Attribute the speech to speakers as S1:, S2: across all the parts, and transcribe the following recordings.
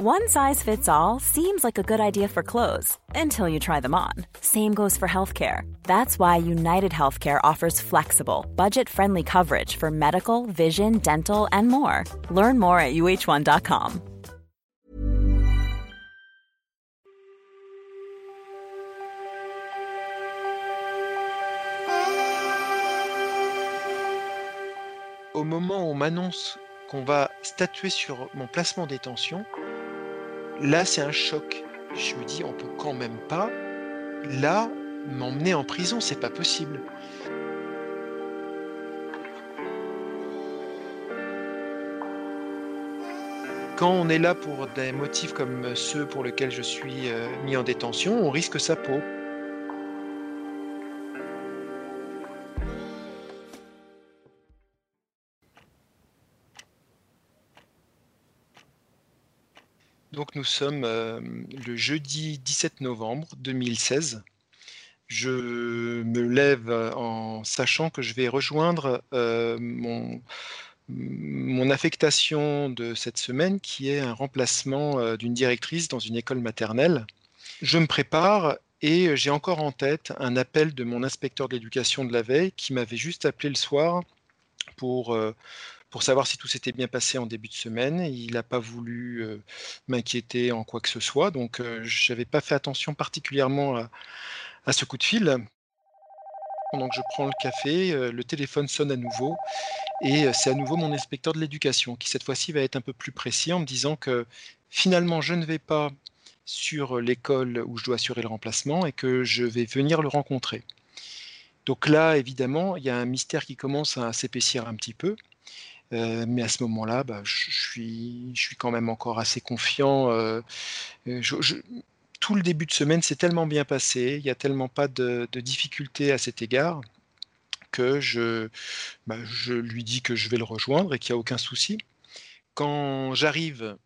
S1: One size fits all seems like a good idea for clothes until you try them on. Same goes for healthcare. That's why United Healthcare offers flexible, budget friendly coverage for medical, vision, dental, and more. Learn more at uh1.com.
S2: Au moment où on m'annonce qu'on va statuer sur mon placement détention, là c'est un choc. Je me dis, on peut quand même pas, là, m'emmener en prison, c'est pas possible. Quand on est là pour des motifs comme ceux pour lesquels je suis euh, mis en détention, on risque sa peau. Donc nous sommes euh, le jeudi 17 novembre 2016. Je me lève euh, en sachant que je vais rejoindre euh, mon, mon affectation de cette semaine qui est un remplacement d'une directrice dans une école maternelle. Je me prépare et j'ai encore en tête un appel de mon inspecteur de l'éducation de la veille qui m'avait juste appelé le soir pour pour savoir si tout s'était bien passé en début de semaine. Il n'a pas voulu euh, m'inquiéter en quoi que ce soit, donc euh, je n'avais pas fait attention particulièrement à, ce coup de fil. Pendant que je prends le café, euh, le téléphone sonne à nouveau et c'est à nouveau mon inspecteur de l'éducation qui cette fois-ci va être un peu plus précis en me disant que finalement je ne vais pas sur l'école où je dois assurer le remplacement et que je vais venir le rencontrer. Donc là, évidemment, il y a un mystère qui commence à s'épaissir un petit peu. Euh, mais à ce moment-là, bah, je, suis, quand même encore assez confiant. Euh, euh, tout le début de semaine s'est tellement bien passé, il n'y a tellement pas de, difficultés à cet égard que je, bah, je lui dis que je vais le rejoindre et qu'il n'y a aucun souci. Quand j'arrive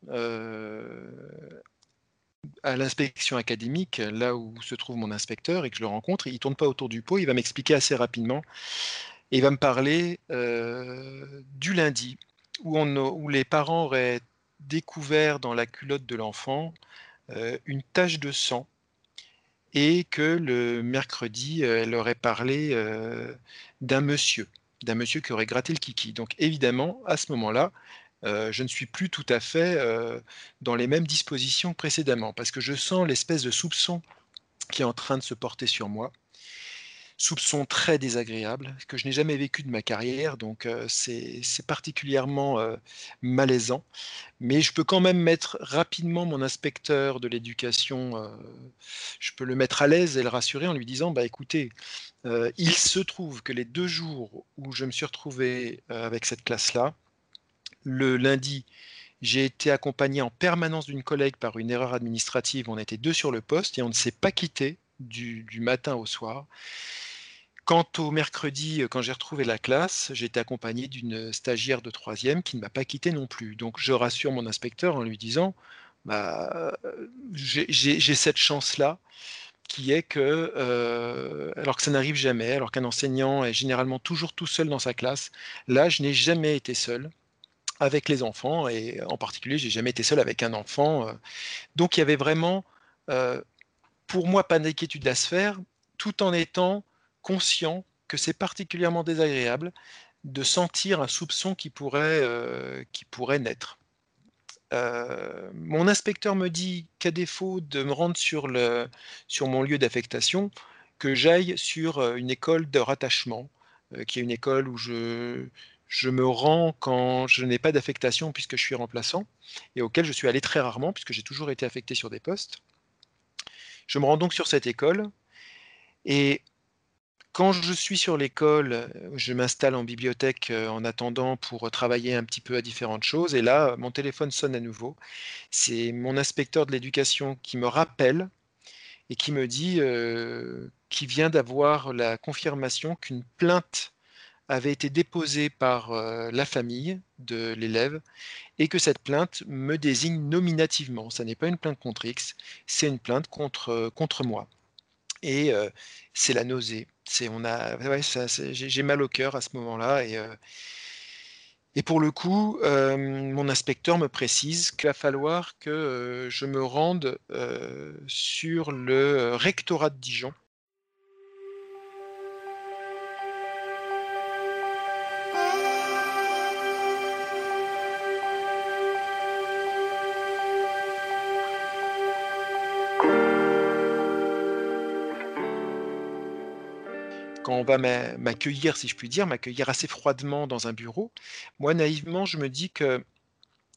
S2: à l'inspection académique, là où se trouve mon inspecteur, et que je le rencontre, il ne tourne pas autour du pot, il va m'expliquer assez rapidement et il va me parler euh, du lundi, où, les parents auraient découvert dans la culotte de l'enfant euh, une tache de sang et que le mercredi, euh, elle aurait parlé d'un monsieur, d'un monsieur qui aurait gratté le kiki. Donc évidemment, à ce moment-là, je ne suis plus tout à fait dans les mêmes dispositions que précédemment, parce que je sens l'espèce de soupçon qui est en train de se porter sur moi soupçon très désagréable que je n'ai jamais vécu de ma carrière, donc c'est particulièrement malaisant. Mais je peux quand même mettre rapidement mon inspecteur de l'éducation, je peux le mettre à l'aise et le rassurer en lui disant, bah écoutez, il se trouve que les deux jours où je me suis retrouvé avec cette classe-là, le lundi, j'ai été accompagné en permanence d'une collègue par une erreur administrative. On était deux sur le poste et on ne s'est pas quitté du, du, matin au soir. Quant au mercredi, euh, quand j'ai retrouvé la classe, été accompagné d'une stagiaire de troisième qui ne m'a pas quitté non plus. Donc je rassure mon inspecteur en lui disant, bah, j'ai cette chance-là qui est que, euh, alors que ça n'arrive jamais, alors qu'un enseignant est généralement toujours tout seul dans sa classe, là, je n'ai jamais été seul avec les enfants, et en particulier, j'ai jamais été seul avec un enfant. Euh. donc il y avait vraiment, pour moi, pas d'inquiétude à se faire, tout en étant conscient que c'est particulièrement désagréable de sentir un soupçon qui pourrait, euh, naître. Euh, mon inspecteur me dit qu'à défaut de me rendre sur mon lieu d'affectation, que j'aille sur euh, une école de rattachement, qui est une école où je, je me rends quand je n'ai pas d'affectation puisque je suis remplaçant, et auquel je suis allé très rarement puisque j'ai toujours été affecté sur des postes. Je me rends donc sur cette école, et quand je suis sur l'école, euh, je m'installe en bibliothèque euh, en attendant pour travailler un petit peu à différentes choses. Et là, mon téléphone sonne à nouveau. C'est mon inspecteur de l'éducation qui me rappelle et qui me dit euh, qu'il vient d'avoir la confirmation qu'une plainte avait été déposée par la famille de l'élève et que cette plainte me désigne nominativement. Ce n'est pas une plainte contre X, c'est une plainte contre, contre moi. Et c'est la nausée. C'est on a j'ai mal au cœur à ce moment-là et pour le coup, mon inspecteur me précise qu'il va falloir que je me rende sur le rectorat de Dijon. On va m'accueillir, si je puis dire, m'accueillir assez froidement dans un bureau, moi, naïvement, je me dis que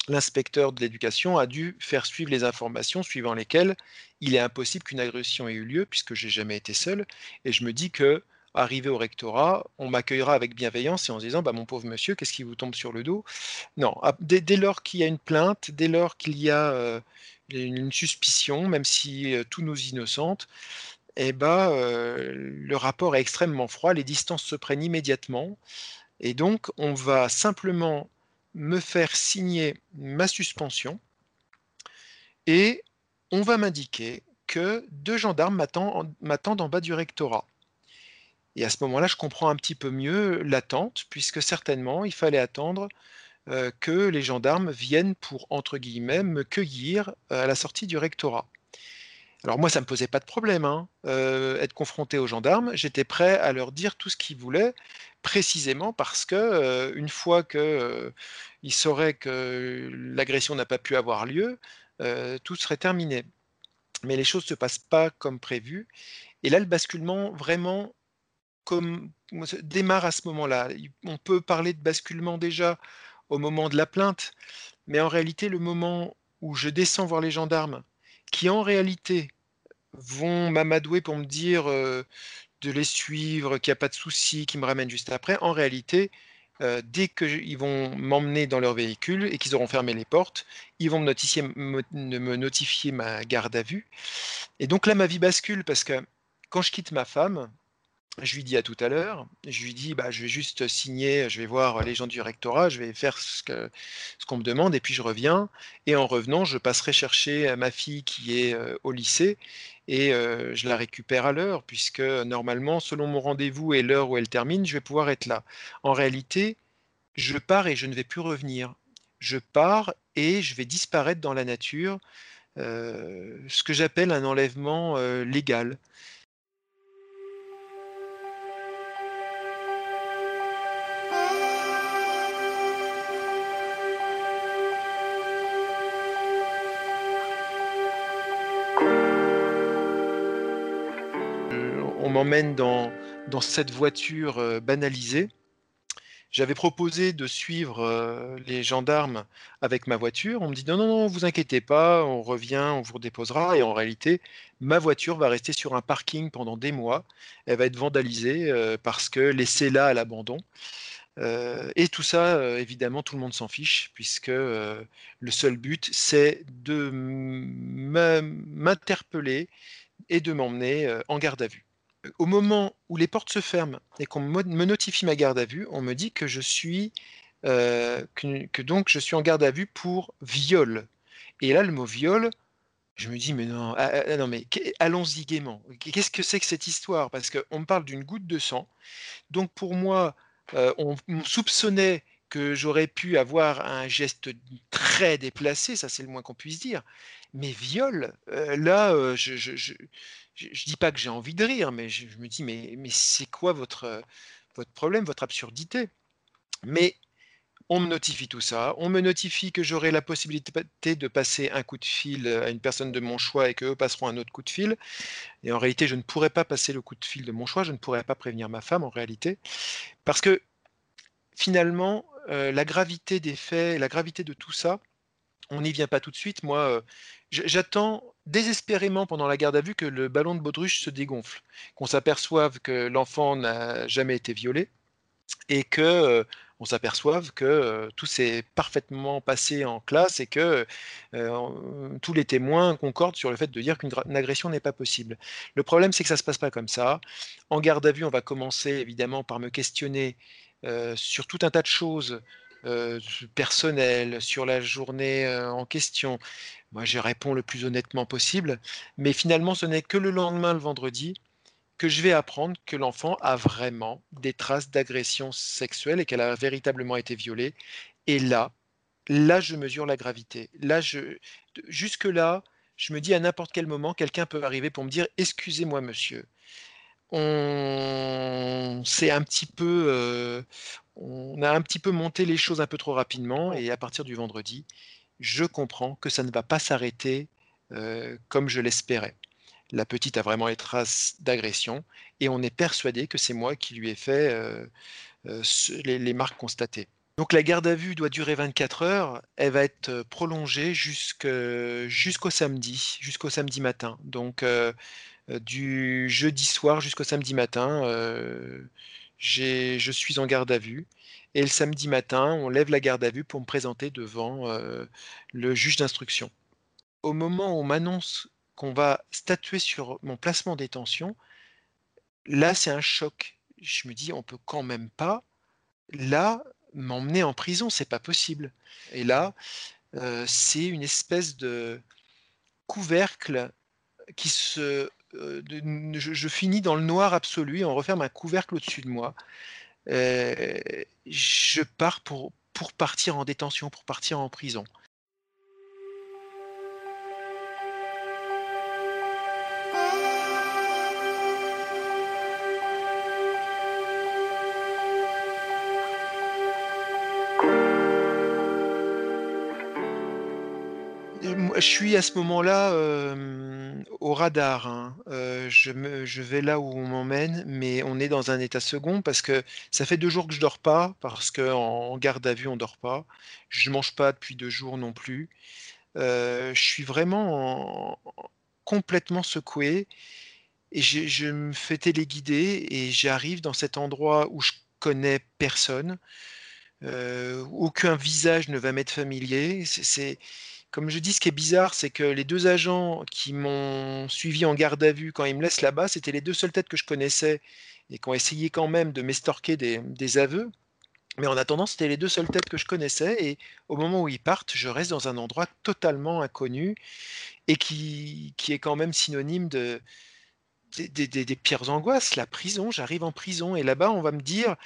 S2: l'inspecteur de l'éducation a dû faire suivre les informations suivant lesquelles il est impossible qu'une agression ait eu lieu, puisque j'ai jamais été seul. Et je me dis que, arrivé au rectorat, on m'accueillera avec bienveillance et en se disant, bah, mon pauvre monsieur, qu'est-ce qui vous tombe sur le dos? Non, ah, dès, lors qu'il y a une plainte, dès lors qu'il y a euh, une suspicion, même si euh, tout nous innocente, eh ben, le rapport est extrêmement froid, les distances se prennent immédiatement, et donc on va simplement me faire signer ma suspension, et on va m'indiquer que deux gendarmes m'attendent en bas du rectorat. Et à ce moment-là, je comprends un petit peu mieux l'attente, puisque certainement, il fallait attendre que les gendarmes viennent pour, entre guillemets, me cueillir à la sortie du rectorat. Alors moi, ça ne me posait pas de problème, hein, euh, être confronté aux gendarmes. J'étais prêt à leur dire tout ce qu'ils voulaient, précisément parce que euh, une fois qu'ils euh, sauraient que l'agression n'a pas pu avoir lieu, tout serait terminé. Mais les choses ne se passent pas comme prévu. Et là, le basculement vraiment démarre à ce moment-là. On peut parler de basculement déjà au moment de la plainte, mais en réalité, le moment où je descends voir les gendarmes, qui en réalité vont m'amadouer pour me dire de les suivre, qu'il n'y a pas de souci, qu'ils me ramènent juste après. En réalité, dès qu'ils vont m'emmener dans leur véhicule et qu'ils auront fermé les portes, ils vont me notifier, me, me notifier ma garde à vue. Et donc là, ma vie bascule parce que quand je quitte ma femme, je lui dis à tout à l'heure, je lui dis bah, je vais juste signer, je vais voir les gens du rectorat, je vais faire ce qu'on me demande et puis je reviens. Et en revenant, je passerai chercher ma fille qui est au lycée et je la récupère à l'heure, puisque normalement, selon mon rendez-vous et l'heure où elle termine, je vais pouvoir être là. En réalité, je pars et je ne vais plus revenir. Je pars et je vais disparaître dans la nature, ce que j'appelle un enlèvement légal. M'emmène dans, cette voiture euh, banalisée. J'avais proposé de suivre euh, les gendarmes avec ma voiture. On me dit non, non, non, vous inquiétez pas, on revient, on vous redéposera. Et en réalité, ma voiture va rester sur un parking pendant des mois. Elle va être vandalisée euh, parce que laissée là à l'abandon. et tout ça, évidemment, tout le monde s'en fiche, puisque le seul but, c'est de m'interpeller et de m'emmener en garde à vue au moment où les portes se ferment et qu'on me notifie ma garde à vue, on me dit que je suis euh, que, donc je suis en garde à vue pour viol. Et là, le mot viol, je me dis mais non, ah, ah, non mais allons-y gaiement. Qu'est-ce que c'est que cette histoire? Parce qu'on me parle d'une goutte de sang. Donc pour moi, euh, on, soupçonnait que j'aurais pu avoir un geste très déplacé, ça c'est le moins qu'on puisse dire. Mais viol, euh, là, je, je, ne dis pas que j'ai envie de rire, mais je, me dis, mais, mais c'est quoi votre, votre problème, votre absurdité? Mais on me notifie tout ça, on me notifie que j'aurai la possibilité de passer un coup de fil à une personne de mon choix et qu'eux passeront un autre coup de fil. Et en réalité, je ne pourrais pas passer le coup de fil de mon choix, je ne pourrais pas prévenir ma femme en réalité, parce que finalement, euh, la gravité des faits, la gravité de tout ça, on n'y vient pas tout de suite. Moi, euh, j'attends désespérément pendant la garde à vue que le ballon de baudruche se dégonfle, qu'on s'aperçoive que l'enfant n'a jamais été violé et que euh, on s'aperçoive que tout s'est parfaitement passé en classe et que tous les témoins concordent sur le fait de dire qu'une agression n'est pas possible. Le problème, c'est que ça ne se passe pas comme ça. En garde à vue, on va commencer évidemment par me questionner sur tout un tas de choses euh, personnel, sur la journée euh, en question. Moi, je réponds le plus honnêtement possible. Mais finalement, ce n'est que le lendemain, le vendredi, que je vais apprendre que l'enfant a vraiment des traces d'agression sexuelle et qu'elle a véritablement été violée. Et là, là, je mesure la gravité. Là, je, jusque-là, je me dis à n'importe quel moment, quelqu'un peut arriver pour me dire Excusez-moi, monsieur. On s'est un petit peu, euh, on a un petit peu monté les choses un peu trop rapidement, et à partir du vendredi, je comprends que ça ne va pas s'arrêter euh, comme je l'espérais. La petite a vraiment les traces d'agression, et on est persuadé que c'est moi qui lui ai fait euh, les marques constatées. Donc la garde à vue doit durer 24 heures. Elle va être prolongée jusqu'au samedi, jusqu'au samedi matin. Donc euh, du jeudi soir jusqu'au samedi matin, je suis en garde à vue. Et le samedi matin, on lève la garde à vue pour me présenter devant le juge d'instruction. Au moment où on m'annonce qu'on va statuer sur mon placement en détention, là c'est un choc. Je me dis, on peut quand même pas là m'emmener en prison, c'est pas possible. Et là, euh, c'est une espèce de couvercle qui se. Euh, je, finis dans le noir absolu on referme un couvercle au-dessus de moi. Euh, je pars pour, pour partir en détention, pour partir en prison. Je suis à ce moment-là au radar. Hein. je, vais là où on m'emmène, mais on est dans un état second parce que ça fait deux jours que je dors pas, parce qu'en garde à vue, on dort pas. Je mange pas depuis deux jours non plus. je suis vraiment complètement secoué et je, me fais téléguider et j'arrive dans cet endroit où je connais personne. aucun visage ne va m'être familier. C'est comme je dis, ce qui est bizarre, c'est que les deux agents qui m'ont suivi en garde à vue quand ils me laissent là-bas, c'était les deux seules têtes que je connaissais et qui ont essayé quand même de m'estorquer des, aveux. Mais en attendant, c'était les deux seules têtes que je connaissais. Et au moment où ils partent, je reste dans un endroit totalement inconnu et qui, est quand même synonyme de, des pires angoisses. La prison, j'arrive en prison et là-bas, on va me dire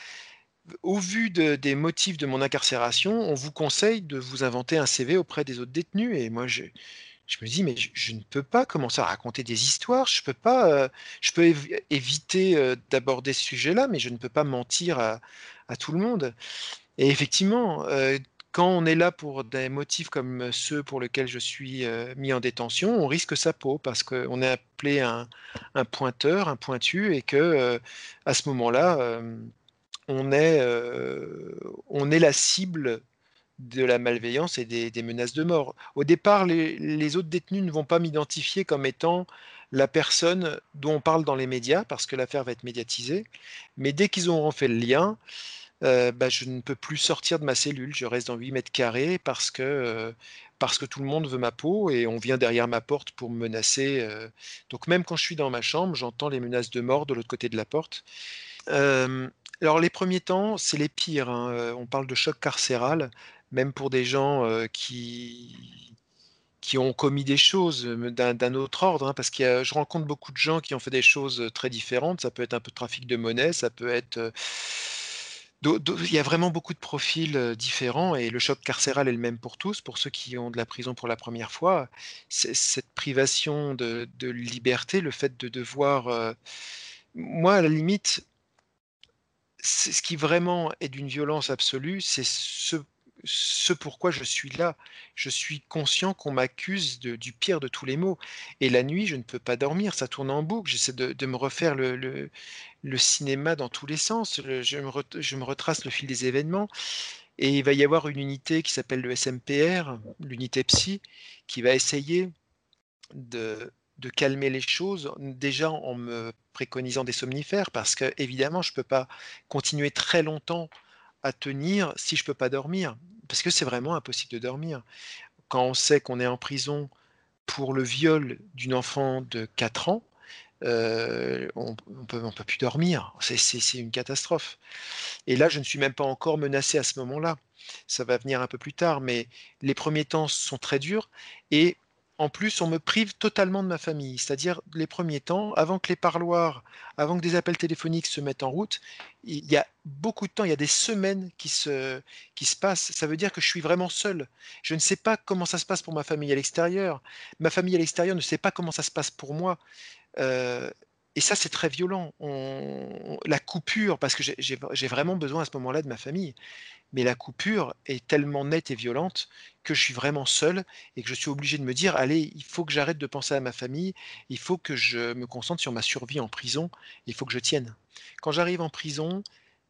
S2: au vu des motifs de mon incarcération, on vous conseille de vous inventer un CV auprès des autres détenus. Et moi, je, me dis, mais je, ne peux pas commencer à raconter des histoires. Je peux pas, euh, je peux éviter euh, d'aborder ce sujet-là, mais je ne peux pas mentir à, tout le monde. Et effectivement, euh, quand on est là pour des motifs comme ceux pour lesquels je suis mis en détention, on risque sa peau parce qu'on est appelé un, un, pointeur, un pointu, et que à ce moment-là, on est, euh, on est la cible de la malveillance et des, menaces de mort. Au départ, les, autres détenus ne vont pas m'identifier comme étant la personne dont on parle dans les médias, parce que l'affaire va être médiatisée. Mais dès qu'ils auront fait le lien, euh, bah, je ne peux plus sortir de ma cellule. Je reste dans 8 mètres carrés parce que, euh, parce que tout le monde veut ma peau et on vient derrière ma porte pour me menacer. donc même quand je suis dans ma chambre, j'entends les menaces de mort de l'autre côté de la porte. Alors les premiers temps, c'est les pires, hein, on parle de choc carcéral, même pour des gens, qui qui ont commis des choses, d'un autre ordre, hein, parce que je rencontre beaucoup de gens qui ont fait des choses, très différentes. Ça peut être un peu de trafic de monnaie, ça peut être, il y a vraiment beaucoup de profils, différents et le choc carcéral est le même pour tous. Pour ceux qui ont de la prison pour la première fois, cette privation de liberté, le fait de devoir, moi à la limite ce qui vraiment est d'une violence absolue, c'est ce, pourquoi je suis là. Je suis conscient qu'on m'accuse du pire de tous les maux. Et la nuit, je ne peux pas dormir, ça tourne en boucle. J'essaie de, me refaire le, le, cinéma dans tous les sens. je, me je me retrace le fil des événements. Et il va y avoir une unité qui s'appelle le SMPR, l'unité psy, qui va essayer de, de calmer les choses, déjà en me préconisant des somnifères, parce que évidemment, je ne peux pas continuer très longtemps à tenir si je ne peux pas dormir, parce que c'est vraiment impossible de dormir. Quand on sait qu'on est en prison pour le viol d'une enfant de 4 ans, euh, on ne peut, peut, plus dormir. C'est une catastrophe. Et là, je ne suis même pas encore menacé à ce moment-là. Ça va venir un peu plus tard, mais les premiers temps sont très durs. Et en plus, on me prive totalement de ma famille. C'est-à-dire, les premiers temps, avant que les parloirs, avant que des appels téléphoniques se mettent en route, il y a beaucoup de temps, il y a des semaines qui se, qui se passent. Ça veut dire que je suis vraiment seul. Je ne sais pas comment ça se passe pour ma famille à l'extérieur. Ma famille à l'extérieur ne sait pas comment ça se passe pour moi. Euh, et ça, c'est très violent. la coupure, parce que j'ai vraiment besoin à ce moment-là de ma famille mais la coupure est tellement nette et violente que je suis vraiment seul et que je suis obligé de me dire allez, il faut que j'arrête de penser à ma famille, il faut que je me concentre sur ma survie en prison, il faut que je tienne. Quand j'arrive en prison,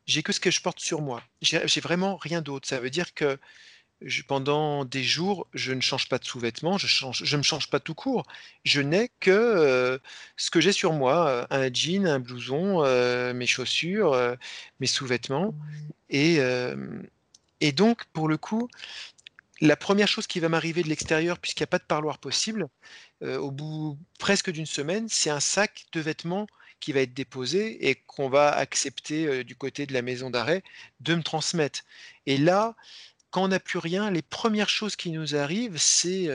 S2: j'ai que ce que je porte sur moi. J'ai vraiment rien d'autre. Ça veut dire que pendant des jours, je ne change pas de sous-vêtements, je ne me change pas tout court. Je n'ai que euh, ce que j'ai sur moi, euh, un jean, un blouson, euh, mes chaussures, mes sous-vêtements. Et, et donc, pour le coup, la première chose qui va m'arriver de l'extérieur, puisqu'il n'y a pas de parloir possible, au bout presque d'une semaine, c'est un sac de vêtements qui va être déposé et qu'on va accepter du côté de la maison d'arrêt de me transmettre. Et là, quand on n'a plus rien, les premières choses qui nous arrivent, c'est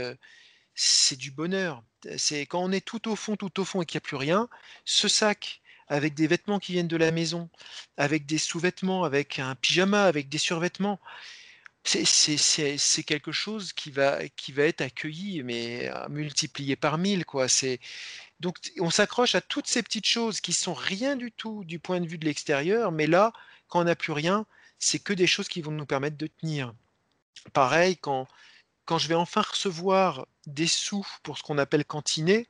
S2: c'est du bonheur. C'est quand on est tout au fond, tout au fond et qu'il n'y a plus rien, ce sac avec des vêtements qui viennent de la maison, avec des sous-vêtements, avec un pyjama, avec des survêtements, c'est quelque chose qui va, qui va être accueilli, mais multiplié par mille. Quoi. Donc on s'accroche à toutes ces petites choses qui sont rien du tout du point de vue de l'extérieur, mais là, quand on n'a plus rien, c'est que des choses qui vont nous permettre de tenir. Pareil, quand, quand je vais enfin recevoir des sous pour ce qu'on appelle cantiner,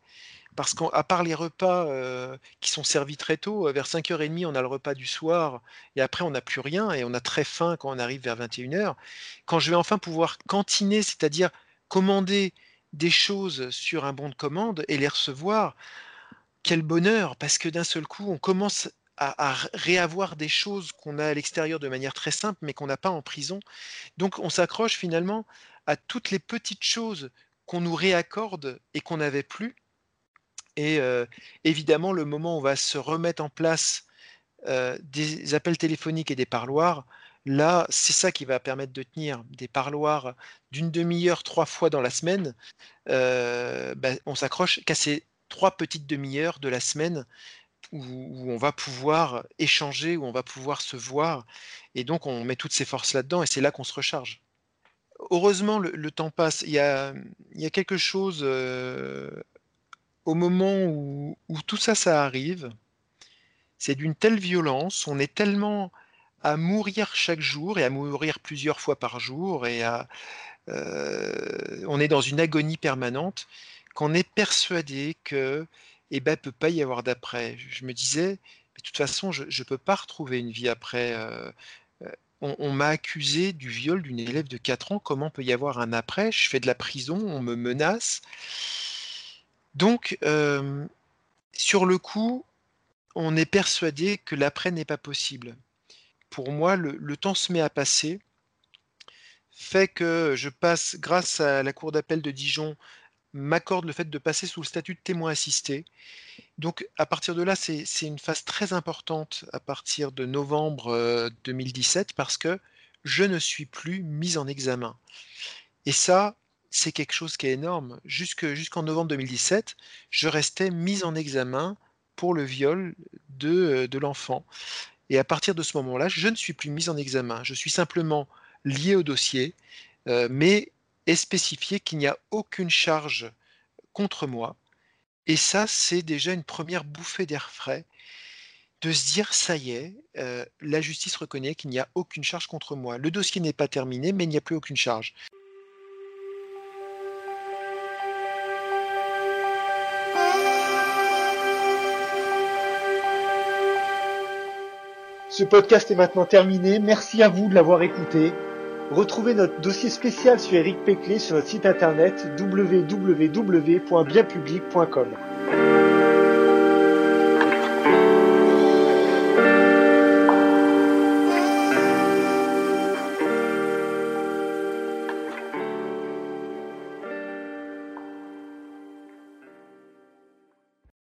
S2: parce qu'à part les repas euh, qui sont servis très tôt, euh, vers 5h30, on a le repas du soir, et après, on n'a plus rien, et on a très faim quand on arrive vers 21h. Quand je vais enfin pouvoir cantiner, c'est-à-dire commander des choses sur un bon de commande et les recevoir, quel bonheur, parce que d'un seul coup, on commence à, réavoir des choses qu'on a à l'extérieur de manière très simple, mais qu'on n'a pas en prison. Donc on s'accroche finalement à toutes les petites choses qu'on nous réaccorde et qu'on n'avait plus. Et évidemment, le moment où on va se remettre en place des appels téléphoniques et des parloirs, là, c'est ça qui va permettre de tenir des parloirs d'une demi-heure, trois fois dans la semaine. Ben, on s'accroche qu'à ces trois petites demi-heures de la semaine où, on va pouvoir échanger, où on va pouvoir se voir. Et donc, on met toutes ses forces là-dedans et c'est là qu'on se recharge. Heureusement, le, temps passe. Il y a, quelque chose euh, au moment où, tout ça, ça arrive. C'est d'une telle violence, on est tellement à mourir chaque jour et à mourir plusieurs fois par jour et à, euh, on est dans une agonie permanente qu'on est persuadé que et ben, peut pas y avoir d'après. Je me disais, mais de toute façon, je ne peux pas retrouver une vie après. Euh, euh, on, m'a accusé du viol d'une élève de 4 ans. Comment peut y avoir un après? Je fais de la prison, on me menace. Donc, euh, sur le coup, on est persuadé que l'après n'est pas possible. Pour moi, le, temps se met à passer, fait que je passe, grâce à la Cour d'appel de Dijon, m'accorde le fait de passer sous le statut de témoin assisté. Donc à partir de là, c'est une phase très importante à partir de novembre 2017 euh, parce que je ne suis plus mis en examen. Et ça, c'est quelque chose qui est énorme. Jusqu'en novembre 2017, je restais mis en examen pour le viol de, euh, de l'enfant. Et à partir de ce moment-là, je ne suis plus mis en examen. Je suis simplement lié au dossier, euh, mais est spécifié qu'il n'y a aucune charge contre moi. Et ça, c'est déjà une première bouffée d'air frais de se dire, ça y est, euh, la justice reconnaît qu'il n'y a aucune charge contre moi. Le dossier n'est pas terminé, mais il n'y a plus aucune charge.
S3: Ce podcast est maintenant terminé. Merci à vous de l'avoir écouté. Retrouvez notre dossier spécial sur Eric Peclet sur notre site internet www.bienpublic.com.